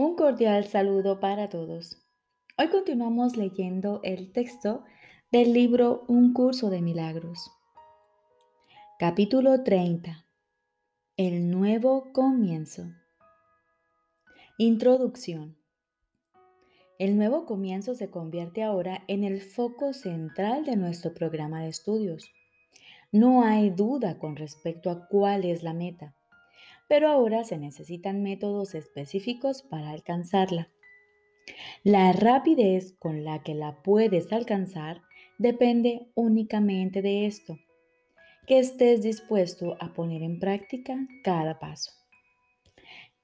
Un cordial saludo para todos. Hoy continuamos leyendo el texto del libro Un curso de milagros. Capítulo 30. El nuevo comienzo. Introducción. El nuevo comienzo se convierte ahora en el foco central de nuestro programa de estudios. No hay duda con respecto a cuál es la meta pero ahora se necesitan métodos específicos para alcanzarla. La rapidez con la que la puedes alcanzar depende únicamente de esto, que estés dispuesto a poner en práctica cada paso.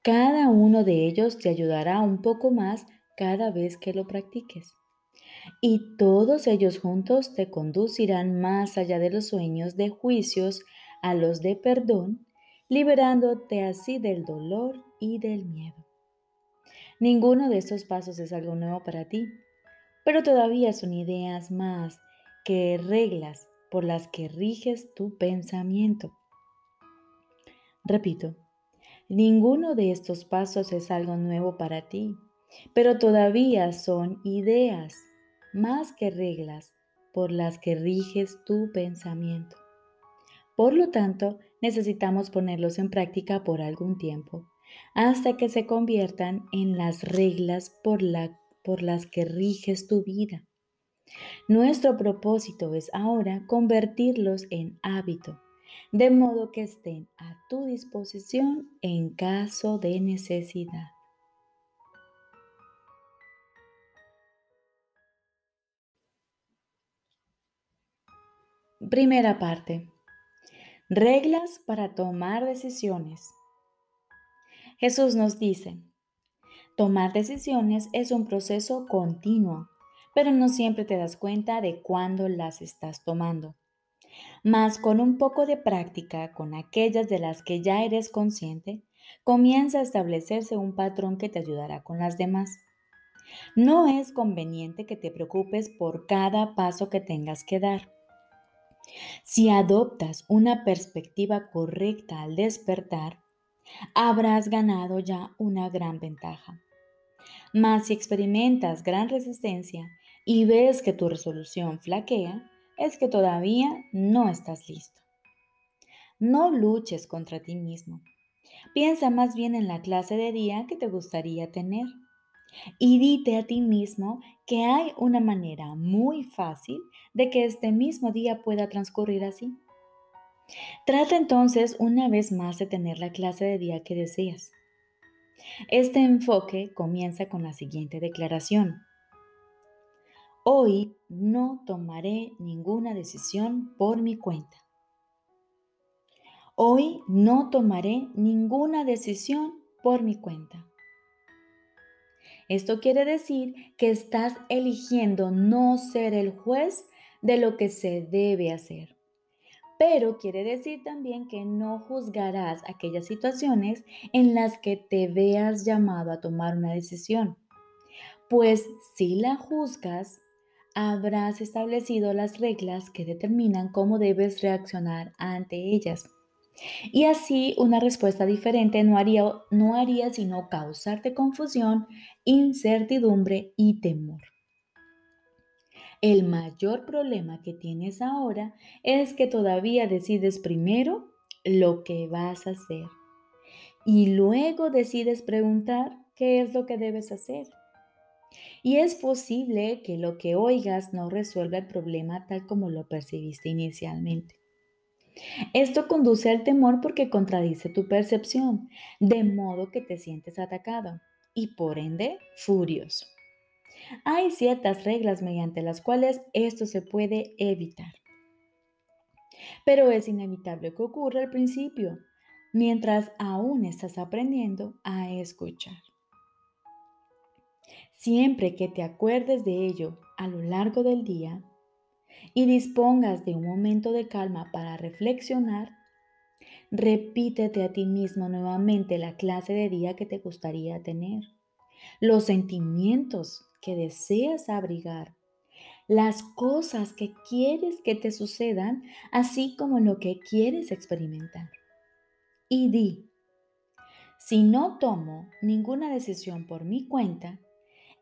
Cada uno de ellos te ayudará un poco más cada vez que lo practiques. Y todos ellos juntos te conducirán más allá de los sueños de juicios a los de perdón liberándote así del dolor y del miedo. Ninguno de estos pasos es algo nuevo para ti, pero todavía son ideas más que reglas por las que riges tu pensamiento. Repito, ninguno de estos pasos es algo nuevo para ti, pero todavía son ideas más que reglas por las que riges tu pensamiento. Por lo tanto, necesitamos ponerlos en práctica por algún tiempo, hasta que se conviertan en las reglas por, las que riges tu vida. Nuestro propósito es ahora convertirlos en hábito, de modo que estén a tu disposición en caso de necesidad. Primera parte. Reglas para tomar decisiones. Jesús nos dice, tomar decisiones es un proceso continuo, pero no siempre te das cuenta de cuándo las estás tomando. Mas con un poco de práctica con aquellas de las que ya eres consciente, comienza a establecerse un patrón que te ayudará con las demás. No es conveniente que te preocupes por cada paso que tengas que dar. Si adoptas una perspectiva correcta al despertar, habrás ganado ya una gran ventaja. Mas si experimentas gran resistencia y ves que tu resolución flaquea, es que todavía no estás listo. No luches contra ti mismo. Piensa más bien en la clase de día que te gustaría tener y dite a ti mismo que hay una manera muy fácil de que este mismo día pueda transcurrir así. Trata entonces una vez más de tener la clase de día que deseas. Este enfoque comienza con la siguiente declaración. Hoy no tomaré ninguna decisión por mi cuenta. Hoy no tomaré ninguna decisión por mi cuenta. Esto quiere decir que estás eligiendo no ser el juez de lo que se debe hacer. Pero quiere decir también que no juzgarás aquellas situaciones en las que te veas llamado a tomar una decisión. Pues si la juzgas, habrás establecido las reglas que determinan cómo debes reaccionar ante ellas. Y así una respuesta diferente no haría, no haría sino causarte confusión, incertidumbre y temor. El mayor problema que tienes ahora es que todavía decides primero lo que vas a hacer y luego decides preguntar qué es lo que debes hacer. Y es posible que lo que oigas no resuelva el problema tal como lo percibiste inicialmente. Esto conduce al temor porque contradice tu percepción, de modo que te sientes atacado y por ende furioso. Hay ciertas reglas mediante las cuales esto se puede evitar. Pero es inevitable que ocurra al principio, mientras aún estás aprendiendo a escuchar. Siempre que te acuerdes de ello a lo largo del día, y dispongas de un momento de calma para reflexionar, repítete a ti mismo nuevamente la clase de día que te gustaría tener, los sentimientos que deseas abrigar, las cosas que quieres que te sucedan, así como lo que quieres experimentar. Y di, Si no tomo ninguna decisión por mi cuenta,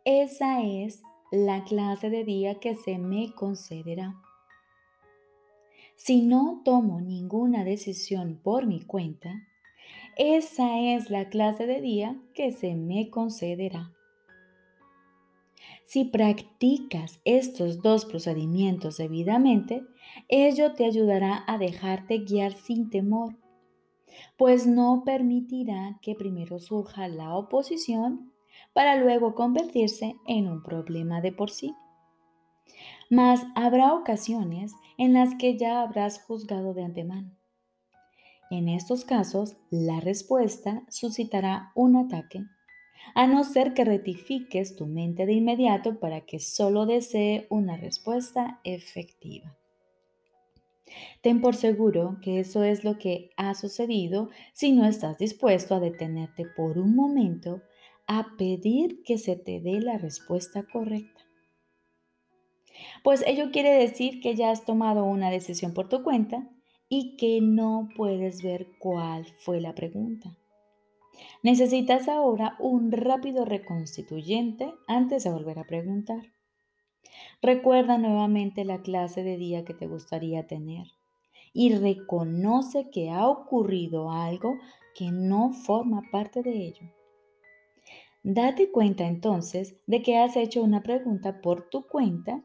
esa es la clase de día que se me concederá. Si no tomo ninguna decisión por mi cuenta, esa es la clase de día que se me concederá. Si practicas estos dos procedimientos debidamente, ello te ayudará a dejarte guiar sin temor, pues no permitirá que primero surja la oposición para luego convertirse en un problema de por sí. Mas habrá ocasiones en las que ya habrás juzgado de antemano. En estos casos, la respuesta suscitará un ataque a no ser que rectifiques tu mente de inmediato para que solo desee una respuesta efectiva. Ten por seguro que eso es lo que ha sucedido si no estás dispuesto a detenerte por un momento a pedir que se te dé la respuesta correcta. Pues ello quiere decir que ya has tomado una decisión por tu cuenta y que no puedes ver cuál fue la pregunta. Necesitas ahora un rápido reconstituyente antes de volver a preguntar. Recuerda nuevamente la clase de día que te gustaría tener y reconoce que ha ocurrido algo que no forma parte de ello. Date cuenta entonces de que has hecho una pregunta por tu cuenta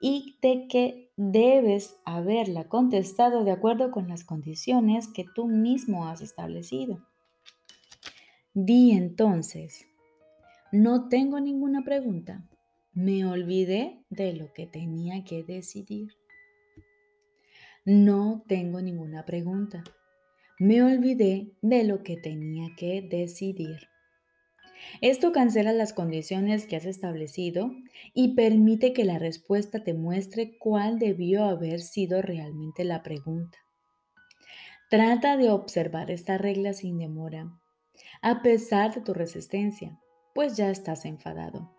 y de que debes haberla contestado de acuerdo con las condiciones que tú mismo has establecido. Di entonces, no tengo ninguna pregunta. Me olvidé de lo que tenía que decidir. No tengo ninguna pregunta. Me olvidé de lo que tenía que decidir. Esto cancela las condiciones que has establecido y permite que la respuesta te muestre cuál debió haber sido realmente la pregunta. Trata de observar esta regla sin demora a pesar de tu resistencia, pues ya estás enfadado.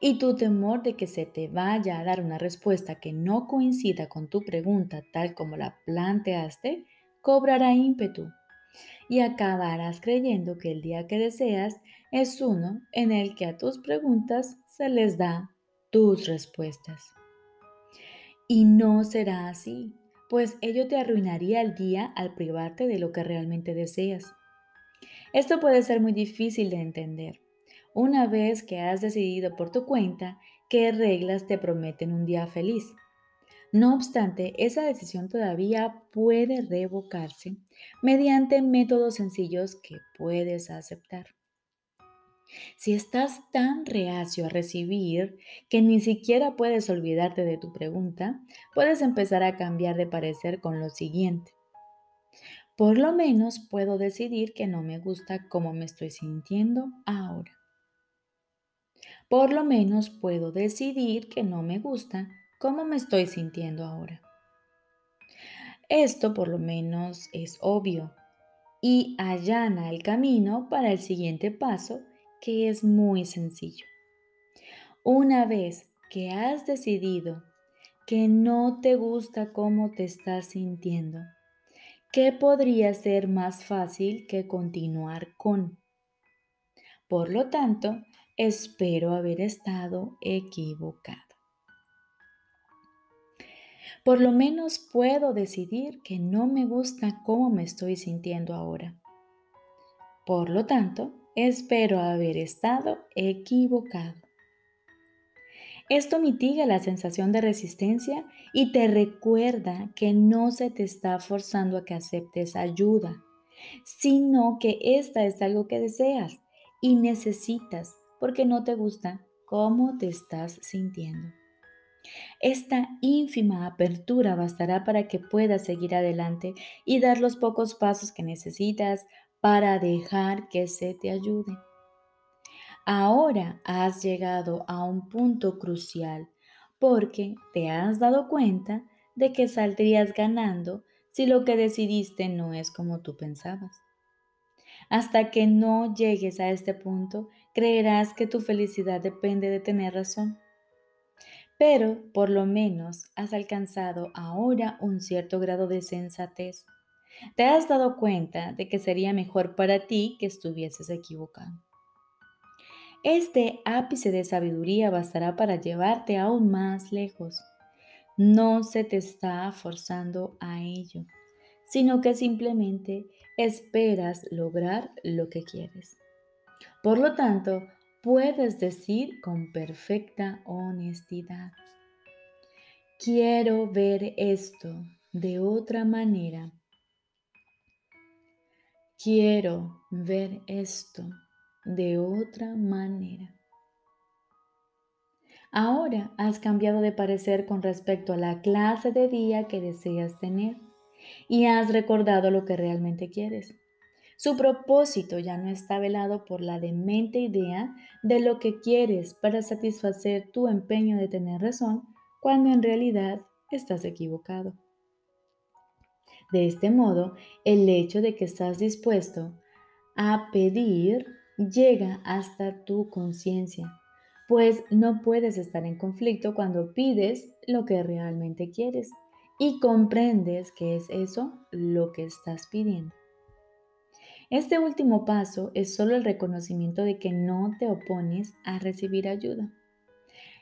Y tu temor de que se te vaya a dar una respuesta que no coincida con tu pregunta tal como la planteaste, cobrará ímpetu y acabarás creyendo que el día que deseas es uno en el que a tus preguntas se les da tus respuestas. Y no será así, pues ello te arruinaría el día al privarte de lo que realmente deseas. Esto puede ser muy difícil de entender. Una vez que has decidido por tu cuenta qué reglas te prometen un día feliz. No obstante, esa decisión todavía puede revocarse mediante métodos sencillos que puedes aceptar. Si estás tan reacio a recibir que ni siquiera puedes olvidarte de tu pregunta, puedes empezar a cambiar de parecer con lo siguiente. Por lo menos puedo decidir que no me gusta cómo me estoy sintiendo ahora. Por lo menos puedo decidir que no me gusta cómo me estoy sintiendo ahora. Esto por lo menos es obvio y allana el camino para el siguiente paso que es muy sencillo. Una vez que has decidido que no te gusta cómo te estás sintiendo, ¿qué podría ser más fácil que continuar con? Por lo tanto, espero haber estado equivocado. Por lo menos puedo decidir que no me gusta cómo me estoy sintiendo ahora. Por lo tanto, espero haber estado equivocado. Esto mitiga la sensación de resistencia y te recuerda que no se te está forzando a que aceptes ayuda, sino que esta es algo que deseas y necesitas porque no te gusta cómo te estás sintiendo. Esta ínfima apertura bastará para que puedas seguir adelante y dar los pocos pasos que necesitas para dejar que se te ayude. Ahora has llegado a un punto crucial porque te has dado cuenta de que saldrías ganando si lo que decidiste no es como tú pensabas. Hasta que no llegues a este punto, creerás que tu felicidad depende de tener razón. Pero por lo menos has alcanzado ahora un cierto grado de sensatez, Te has dado cuenta de que sería mejor para ti que estuvieses equivocado. Este ápice de sabiduría bastará para llevarte aún más lejos. No se te está forzando a ello, sino que simplemente esperas lograr lo que quieres. Por lo tanto, puedes decir con perfecta honestidad, quiero ver esto de otra manera. Quiero ver esto de otra manera. Ahora has cambiado de parecer con respecto a la clase de día que deseas tener y has recordado lo que realmente quieres. Su propósito ya no está velado por la demente idea de lo que quieres para satisfacer tu empeño de tener razón cuando en realidad estás equivocado. De este modo, el hecho de que estás dispuesto a pedir llega hasta tu conciencia, pues no puedes estar en conflicto cuando pides lo que realmente quieres y comprendes que es eso lo que estás pidiendo. Este último paso es solo el reconocimiento de que no te opones a recibir ayuda.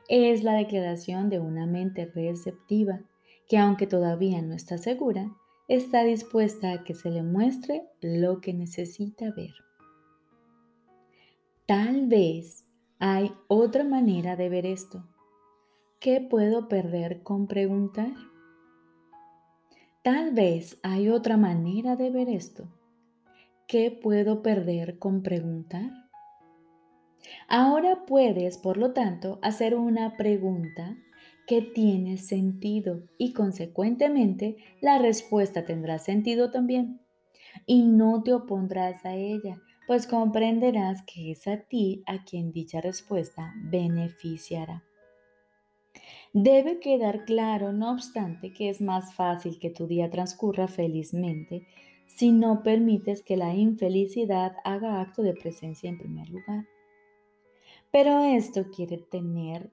Es la declaración de una mente receptiva que aunque todavía no está segura, está dispuesta a que se le muestre lo que necesita ver. Tal vez hay otra manera de ver esto. ¿Qué puedo perder con preguntar? Tal vez hay otra manera de ver esto. ¿Qué puedo perder con preguntar? Ahora puedes, por lo tanto, hacer una pregunta que tiene sentido y consecuentemente la respuesta tendrá sentido también. Y no te opondrás a ella, pues comprenderás que es a ti a quien dicha respuesta beneficiará. Debe quedar claro, no obstante, que es más fácil que tu día transcurra felizmente si no permites que la infelicidad haga acto de presencia en primer lugar. Pero esto quiere tener,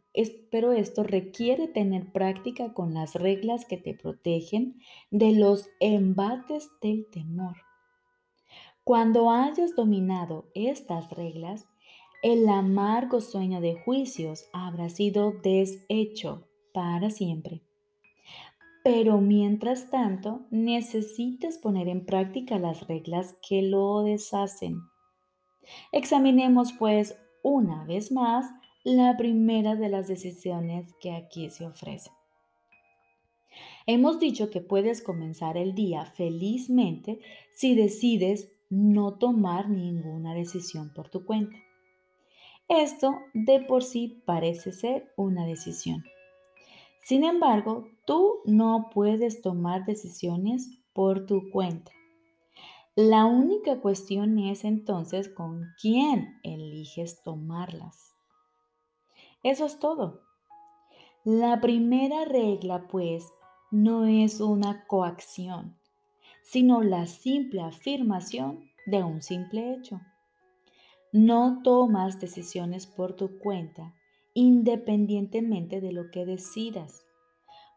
pero esto requiere tener práctica con las reglas que te protegen de los embates del temor. Cuando hayas dominado estas reglas, el amargo sueño de juicios habrá sido deshecho para siempre. Pero mientras tanto, necesitas poner en práctica las reglas que lo deshacen. Examinemos pues una vez más la primera de las decisiones que aquí se ofrece. Hemos dicho que puedes comenzar el día felizmente si decides no tomar ninguna decisión por tu cuenta. Esto de por sí parece ser una decisión. Sin embargo, tú no puedes tomar decisiones por tu cuenta. La única cuestión es entonces con quién eliges tomarlas. Eso es todo. La primera regla, pues, no es una coacción, sino la simple afirmación de un simple hecho. No tomas decisiones por tu cuenta independientemente de lo que decidas,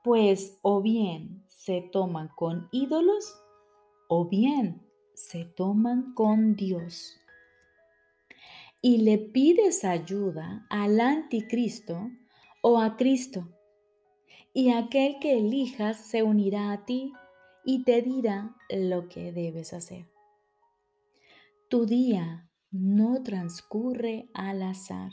pues o bien se toman con ídolos o bien se toman con Dios. Y le pides ayuda al anticristo o a Cristo. Y aquel que elijas se unirá a ti y te dirá lo que debes hacer. Tu día no transcurre al azar.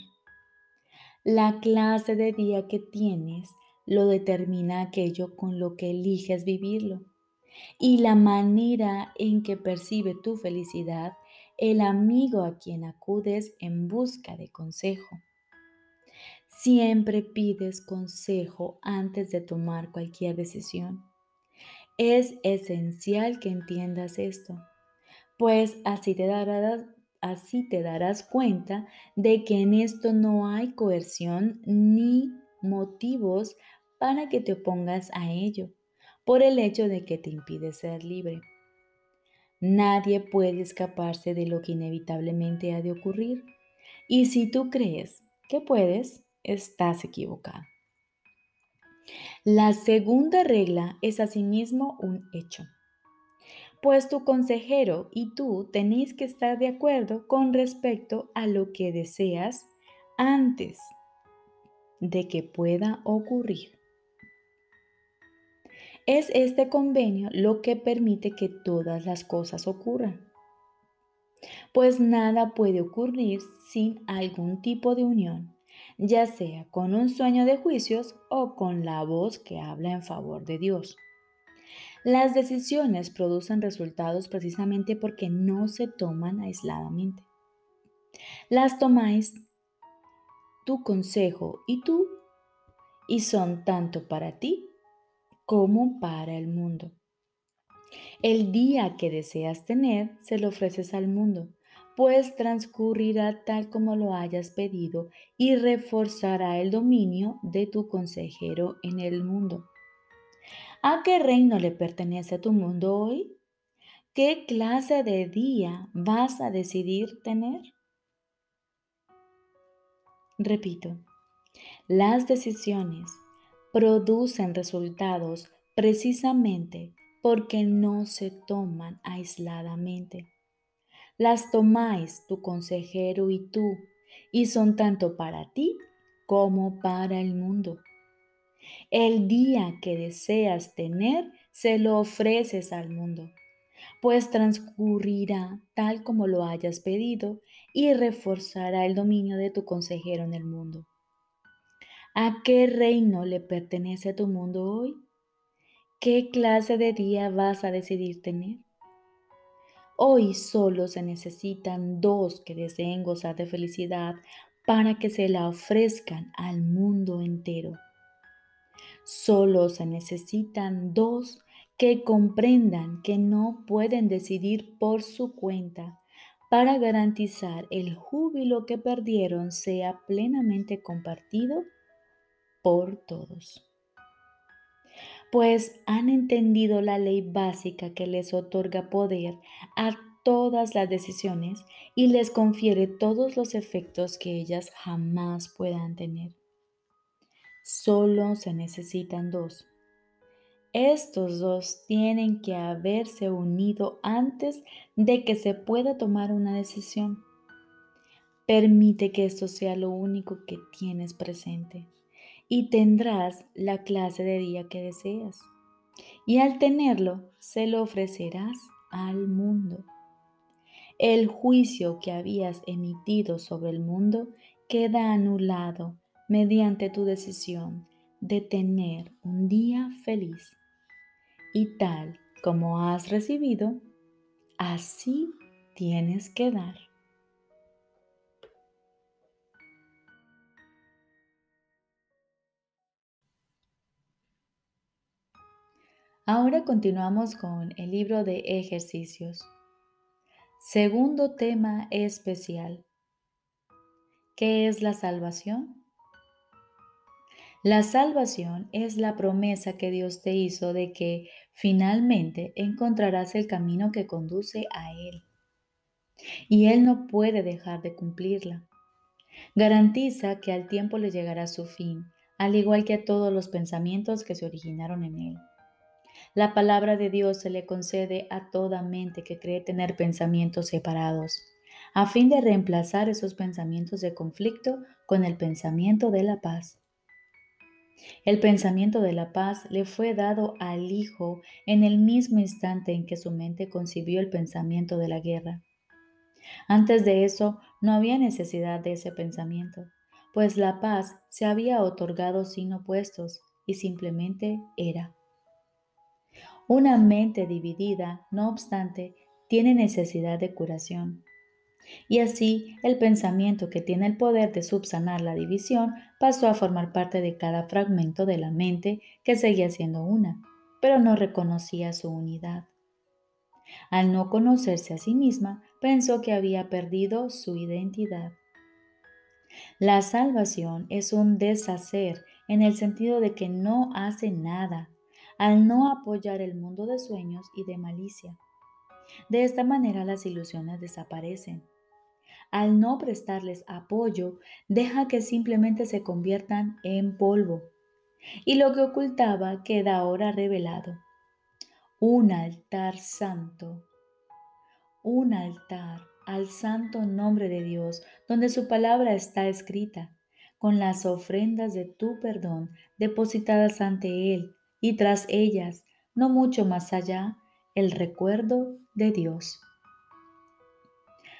La clase de día que tienes lo determina aquello con lo que eliges vivirlo y la manera en que percibe tu felicidad el amigo a quien acudes en busca de consejo. Siempre pides consejo antes de tomar cualquier decisión. Es esencial que entiendas esto, pues así te darás, Así te darás cuenta de que en esto no hay coerción ni motivos para que te opongas a ello, por el hecho de que te impide ser libre. Nadie puede escaparse de lo que inevitablemente ha de ocurrir. Y si tú crees que puedes, estás equivocado. La segunda regla es asimismo un hecho. Pues tu consejero y tú tenéis que estar de acuerdo con respecto a lo que deseas antes de que pueda ocurrir. Es este convenio lo que permite que todas las cosas ocurran. Pues nada puede ocurrir sin algún tipo de unión, ya sea con un sueño de juicios o con la voz que habla en favor de Dios. Las decisiones producen resultados precisamente porque no se toman aisladamente. Las tomáis tu consejo y tú, y son tanto para ti como para el mundo. El día que deseas tener, se lo ofreces al mundo, pues transcurrirá tal como lo hayas pedido y reforzará el dominio de tu consejero en el mundo. ¿A qué reino le pertenece tu mundo hoy? ¿Qué clase de día vas a decidir tener? Repito, las decisiones producen resultados precisamente porque no se toman aisladamente. Las tomáis tu consejero y tú, y son tanto para ti como para el mundo. El día que deseas tener, se lo ofreces al mundo, pues transcurrirá tal como lo hayas pedido y reforzará el dominio de tu consejero en el mundo. ¿A qué reino le pertenece tu mundo hoy? ¿Qué clase de día vas a decidir tener? Hoy solo se necesitan dos que deseen gozar de felicidad para que se la ofrezcan al mundo entero. Solo se necesitan dos que comprendan que no pueden decidir por su cuenta para garantizar el júbilo que perdieron sea plenamente compartido por todos. Pues han entendido la ley básica que les otorga poder a todas las decisiones y les confiere todos los efectos que ellas jamás puedan tener. Solo se necesitan dos. Estos dos tienen que haberse unido antes de que se pueda tomar una decisión. Permite que esto sea lo único que tienes presente y tendrás la clase de día que deseas. Y al tenerlo, se lo ofrecerás al mundo. El juicio que habías emitido sobre el mundo queda anulado mediante tu decisión de tener un día feliz. Y tal como has recibido, así tienes que dar. Ahora continuamos con el libro de ejercicios. Segundo tema especial. ¿Qué es la salvación? La salvación es la promesa que Dios te hizo de que finalmente encontrarás el camino que conduce a Él. Y Él no puede dejar de cumplirla. Garantiza que al tiempo le llegará su fin, al igual que a todos los pensamientos que se originaron en Él. La palabra de Dios se le concede a toda mente que cree tener pensamientos separados, a fin de reemplazar esos pensamientos de conflicto con el pensamiento de la paz. El pensamiento de la paz le fue dado al Hijo en el mismo instante en que su mente concibió el pensamiento de la guerra. Antes de eso no había necesidad de ese pensamiento, pues la paz se había otorgado sin opuestos y simplemente era. Una mente dividida, no obstante, tiene necesidad de curación. Y así el pensamiento que tiene el poder de subsanar la división pasó a formar parte de cada fragmento de la mente que seguía siendo una, pero no reconocía su unidad. Al no conocerse a sí misma, pensó que había perdido su identidad. La salvación es un deshacer en el sentido de que no hace nada al no apoyar el mundo de sueños y de malicia. De esta manera las ilusiones desaparecen al no prestarles apoyo, deja que simplemente se conviertan en polvo. Y lo que ocultaba queda ahora revelado. un altar santo, un altar al santo nombre de Dios, donde su palabra está escrita, con las ofrendas de tu perdón depositadas ante Él y tras ellas, no mucho más allá, el recuerdo de Dios.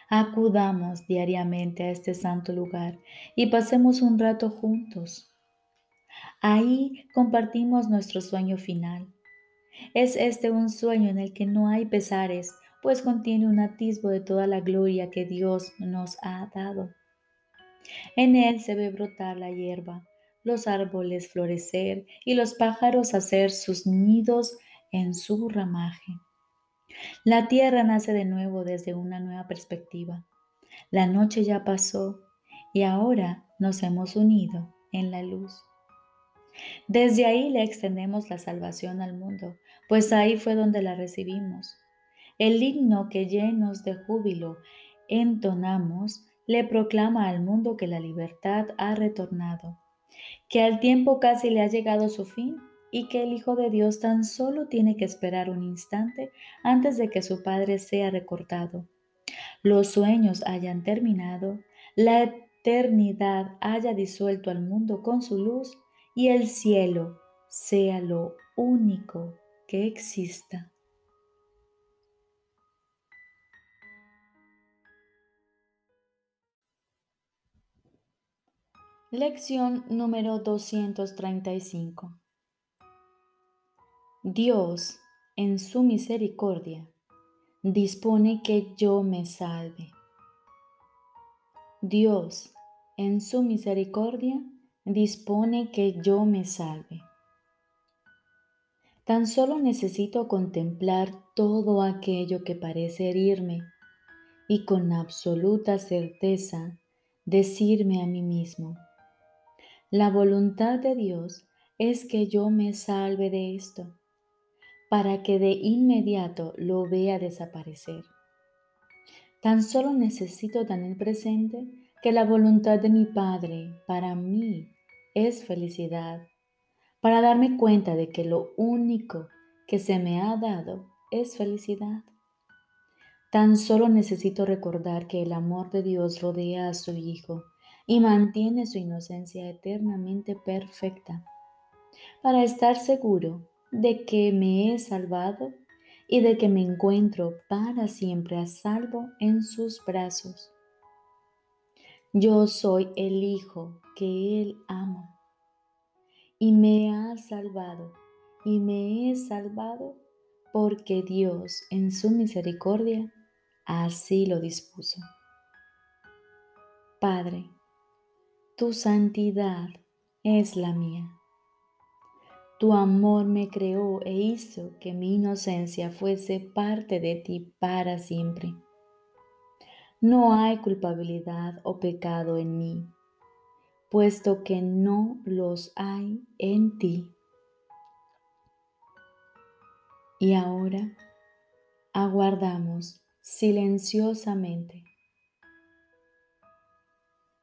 Acudamos diariamente a este santo lugar y pasemos un rato juntos. Ahí compartimos nuestro sueño final. Es este un sueño en el que no hay pesares, pues contiene un atisbo de toda la gloria que Dios nos ha dado. En él se ve brotar la hierba, los árboles florecer y los pájaros hacer sus nidos en su ramaje. La tierra nace de nuevo desde una nueva perspectiva. La noche ya pasó y ahora nos hemos unido en la luz. Desde ahí le extendemos la salvación al mundo, pues ahí fue donde la recibimos. El himno que llenos de júbilo entonamos le proclama al mundo que la libertad ha retornado, que al tiempo casi le ha llegado su fin y que el Hijo de Dios tan solo tiene que esperar un instante antes de que su Padre sea recortado. Los sueños hayan terminado, la eternidad haya disuelto al mundo con su luz y el cielo sea lo único que exista. Lección número 235. Dios, en su misericordia, dispone que yo me salve. Dios, en su misericordia, dispone que yo me salve. Tan solo necesito contemplar todo aquello que parece herirme y con absoluta certeza decirme a mí mismo, la voluntad de Dios es que yo me salve de esto, para que de inmediato lo vea desaparecer. Tan solo necesito tener presente que la voluntad de mi Padre para mí es felicidad, para darme cuenta de que lo único que se me ha dado es felicidad. Tan solo necesito recordar que el amor de Dios rodea a su Hijo y mantiene su inocencia eternamente perfecta, para estar seguro de que me he salvado y de que me encuentro para siempre a salvo en sus brazos. Yo soy el Hijo que Él ama y me ha salvado y me he salvado porque Dios en su misericordia así lo dispuso. Padre, tu santidad es la mía. Tu amor me creó e hizo que mi inocencia fuese parte de ti para siempre. No hay culpabilidad o pecado en mí, puesto que no los hay en ti. Y ahora aguardamos silenciosamente